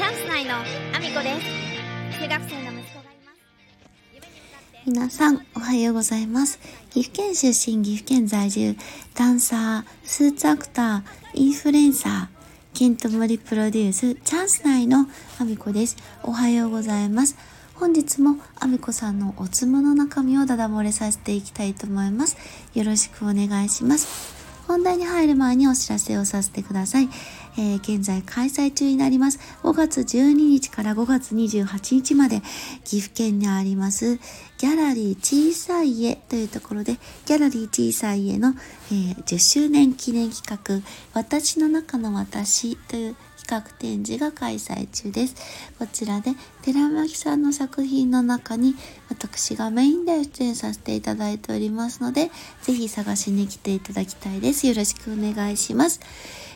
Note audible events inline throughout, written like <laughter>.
チャンス内のアミコです中学生の息子がいます皆さん、おはようございます。岐阜県出身、岐阜県在住、ダンサー、スーツアクター、インフルエンサー、ケントモリプロデュース、チャンス内のアミコです。おはようございます。本日もアミコさんのおつむの中身をダダ漏れさせていきたいと思います。よろしくお願いします。本題に入る前にお知らせをさせてください。えー、現在開催中になります。5月12日から5月28日まで岐阜県にありますギャラリー小さい家というところでギャラリー小さい家の、えー、10周年記念企画私の中の私という企画展示が開催中です。こちらで寺巻さんの作品の中に私がメインで出演させていただいておりますので、ぜひ探しに来ていただきたいです。よろしくお願いします。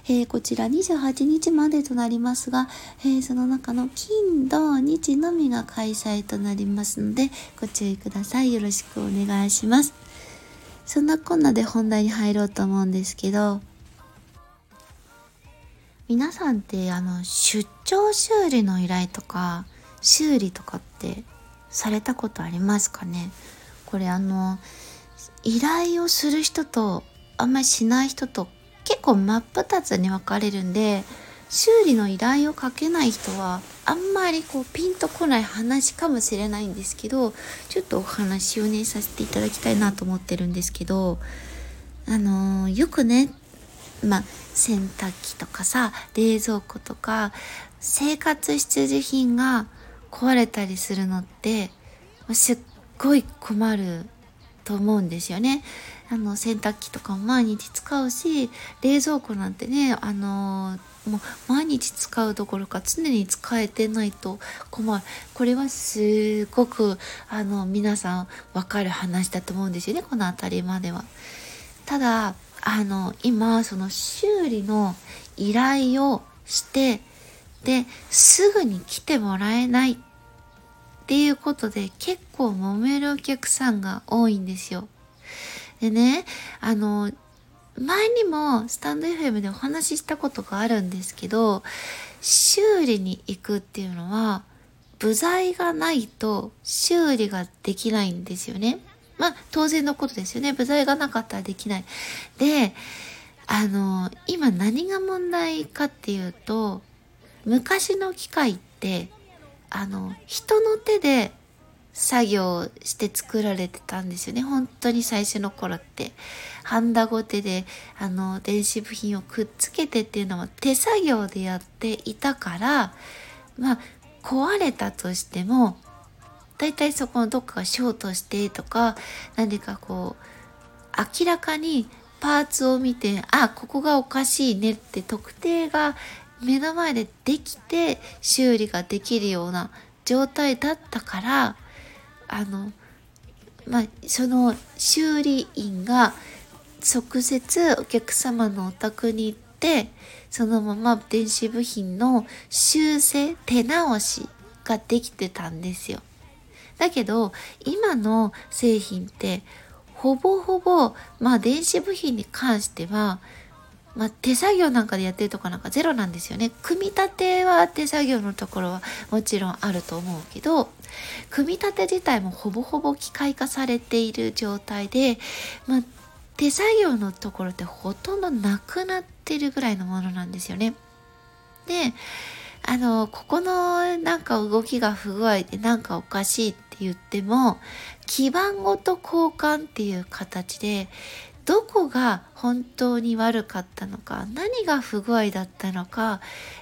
えー、こちら28日までとなりますが、えー、その中の金、土、日のみが開催となりますので、ご注意ください。よろしくお願いします。そんなこんなで本題に入ろうと思うんですけど、皆さんってあの出張修理の依頼とか修理とかってされたことありますかね？これあの依頼をする人とあんまりしない人と結構真っ二つに分かれるんで修理の依頼をかけない人はあんまりこうピンとこない話かもしれないんですけどちょっとお話をねさせていただきたいなと思ってるんですけどあのー、よくねまあ洗濯機とかさ冷蔵庫とか生活必需品が壊れたりするのってすっごい困ると思うんですよね。あの洗濯機とかも毎日使うし冷蔵庫なんてねあのもう毎日使うどころか常に使えてないと困るこれはすごくあの皆さん分かる話だと思うんですよねこの辺りまでは。ただあの今その修理の依頼をしてですぐに来てもらえないっっていうことで結構揉めるお客さんが多いんですよ。でねあの前にもスタンド FM でお話ししたことがあるんですけど修理に行くっていうのは部材がないと修理ができないんですよね。まあ当然のことですよね。部材がなかったらできない。で、あの、今何が問題かっていうと、昔の機械って、あの、人の手で作業して作られてたんですよね。本当に最初の頃って。ハンダゴテで、あの、電子部品をくっつけてっていうのは手作業でやっていたから、まあ、壊れたとしても、大体そこのどっかがショートしてとか何かこう明らかにパーツを見てあここがおかしいねって特定が目の前でできて修理ができるような状態だったからあのまあその修理員が直接お客様のお宅に行ってそのまま電子部品の修正手直しができてたんですよ。だけど今の製品ってほぼほぼまあ電子部品に関してはまあ、手作業なんかでやってるとかなんかゼロなんですよね。組み立ては手作業のところはもちろんあると思うけど、組み立て自体もほぼほぼ機械化されている状態で、まあ、手作業のところってほとんどなくなってるぐらいのものなんですよね。で、あの、ここのなんか動きが不具合でなんかおかしいって言っても、基板ごと交換っていう形で、どこが本当に悪かったのか、何が不具合だったのか、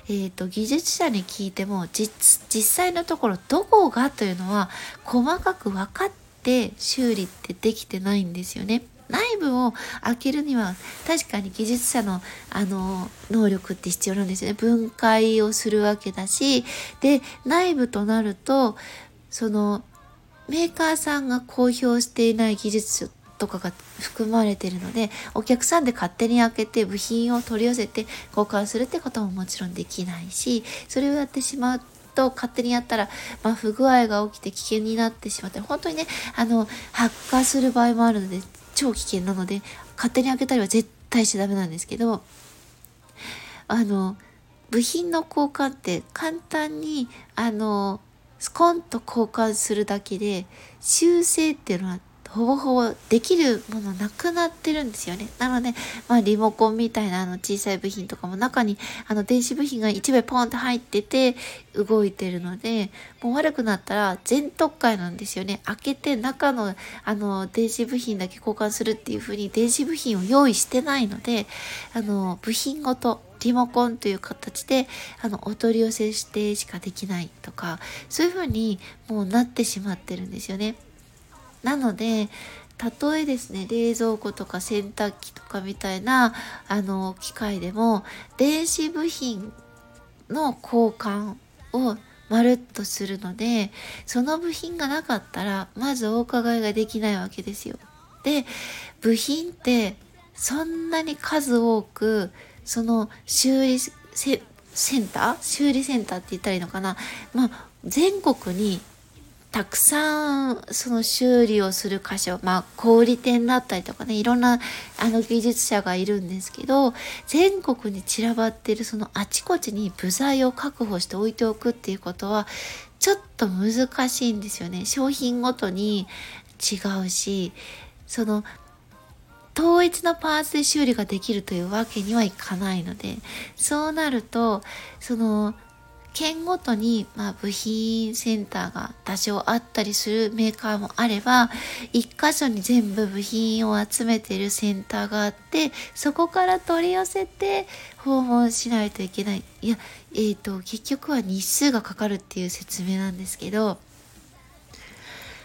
えっ、ー、と、技術者に聞いても、実、実際のところどこがというのは細かく分かって修理ってできてないんですよね。内部を開けるには確かに技術者のあの能力って必要なんですよね。分解をするわけだしで内部となるとそのメーカーさんが公表していない技術とかが含まれてるのでお客さんで勝手に開けて部品を取り寄せて交換するってことももちろんできないしそれをやってしまうと勝手にやったら、まあ、不具合が起きて危険になってしまって本当にねあの発火する場合もあるので超危険なので勝手に開けたりは絶対しちゃダメなんですけどあの部品の交換って簡単にあのスコンと交換するだけで修正っていうのはほぼほぼできるものなくなってるんですよね。なので、まあリモコンみたいなあの小さい部品とかも中にあの電子部品が1枚ポンって入ってて動いてるので、もう悪くなったら全特会なんですよね。開けて中のあの電子部品だけ交換するっていう風に電子部品を用意してないので、あの部品ごとリモコンという形であのお取り寄せしてしかできないとかそういう風にもうなってしまってるんですよね。なのでたとえですね冷蔵庫とか洗濯機とかみたいなあの機械でも電子部品の交換をまるっとするのでその部品がなかったらまずお伺いができないわけですよ。で部品ってそんなに数多くその修理センター？修理センターって言ったらいいのかな？まあ全国にたくさんその修理をする箇所、まあ小売店だったりとかね、いろんなあの技術者がいるんですけど、全国に散らばってるそのあちこちに部材を確保して置いておくっていうことは、ちょっと難しいんですよね。商品ごとに違うし、その統一のパーツで修理ができるというわけにはいかないので、そうなると、その県ごとに、まあ、部品センターが多少あったりするメーカーもあれば一箇所に全部部品を集めてるセンターがあってそこから取り寄せて訪問しないといけない。いやえっ、ー、と結局は日数がかかるっていう説明なんですけど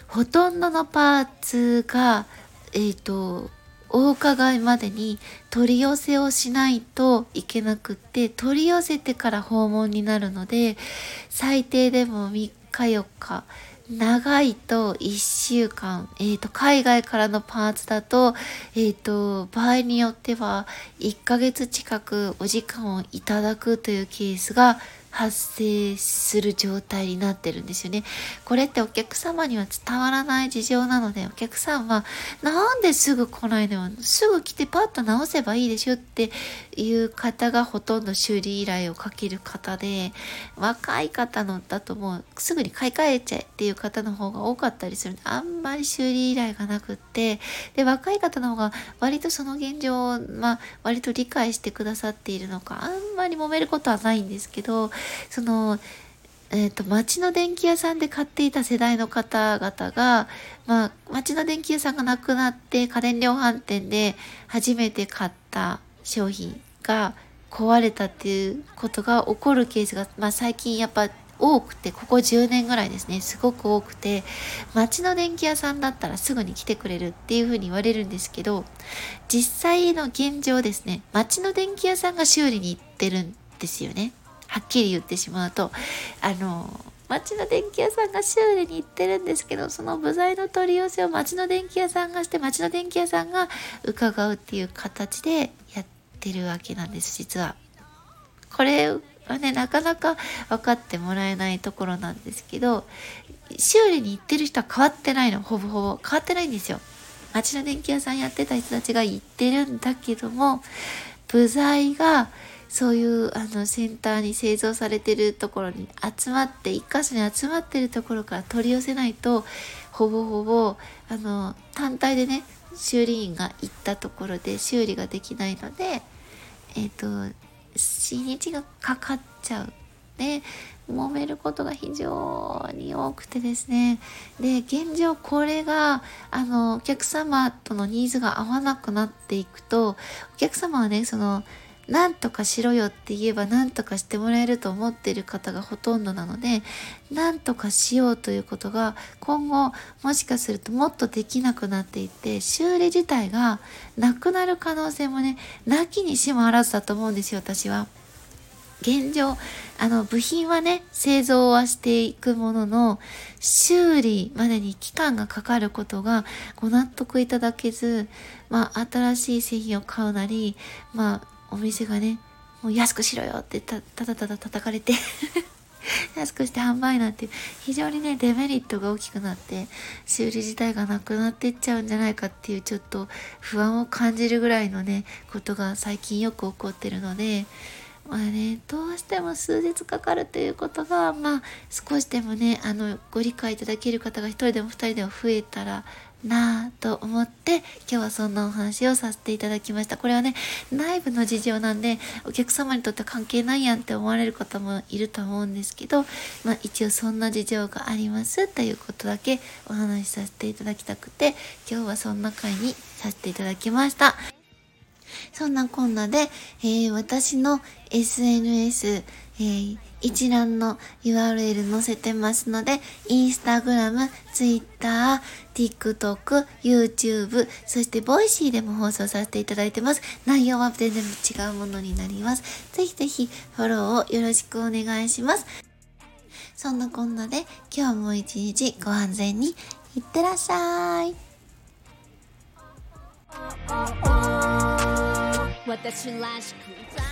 ほとんどのパーツがえっ、ー、とお伺いまでに取り寄せをしないといけなくって取り寄せてから訪問になるので最低でも3日4日長いと1週間、えっ、ー、と、海外からのパーツだと、えっ、ー、と、場合によっては1ヶ月近くお時間をいただくというケースが発生する状態になってるんですよね。これってお客様には伝わらない事情なので、お客さんは、なんですぐ来ないのよ。すぐ来てパッと直せばいいでしょっていう方がほとんど修理依頼をかける方で、若い方のだともうすぐに買い替えちゃえっていう方の方が多かったりするんで、あんまり修理依頼がなくって、で、若い方の方が割とその現状を、まあ、割と理解してくださっているのか、あんまり揉めることはないんですけど、その、えっ、ー、と、町の電気屋さんで買っていた世代の方々が、まあ、町の電気屋さんがなくなって家電量販店で初めて買った商品が壊れたっていうことが起こるケースが、まあ、最近やっぱ多くて、ここ10年ぐらいですね、すごく多くて、町の電気屋さんだったらすぐに来てくれるっていうふうに言われるんですけど、実際の現状ですね、町の電気屋さんが修理に行ってるんですよね。はっきり言ってしまうとあの町の電気屋さんが修理に行ってるんですけどその部材の取り寄せを町の電気屋さんがして町の電気屋さんが伺うっていう形でやってるわけなんです実は。これはねなかなか分かってもらえないところなんですけど修理に行ってる人は変わってないのほぼほぼ変わってないんですよ。町の電気屋さんやってた人たちが行ってるんだけども部材がそういうあのセンターに製造されてるところに集まって一箇所に集まってるところから取り寄せないとほぼほぼあの単体でね修理員が行ったところで修理ができないのでえっ、ー、と日がかかっちゃう。で揉めることが非常に多くてですねで現状これがあのお客様とのニーズが合わなくなっていくとお客様はねその何とかしろよって言えば何とかしてもらえると思っている方がほとんどなので何とかしようということが今後もしかするともっとできなくなっていって修理自体がなくなる可能性もねなきにしもあらずだと思うんですよ私は。現状あの部品はね製造はしていくものの修理までに期間がかかることがご納得いただけず、まあ、新しい製品を買うなり、まあ、お店がねもう安くしろよってたただただ叩かれて <laughs> 安くして販売なんて非常にねデメリットが大きくなって修理自体がなくなっていっちゃうんじゃないかっていうちょっと不安を感じるぐらいのねことが最近よく起こってるのでまあね、どうしても数日かかるということが、まあ、少しでもね、あの、ご理解いただける方が一人でも二人でも増えたらなぁと思って今日はそんなお話をさせていただきました。これはね内部の事情なんでお客様にとって関係ないやんって思われる方もいると思うんですけど、まあ、一応そんな事情がありますということだけお話しさせていただきたくて今日はそんな回にさせていただきました。そんなこんなで、えー、私の SNS、えー一覧の URL 載せてますので、インスタグラム、ツイッター、TikTok、YouTube、そしてボイシーでも放送させていただいてます。内容は全然違うものになります。ぜひぜひフォローをよろしくお願いします。そんなこんなで今日も一日ご安全にいってらっしゃい。私らしく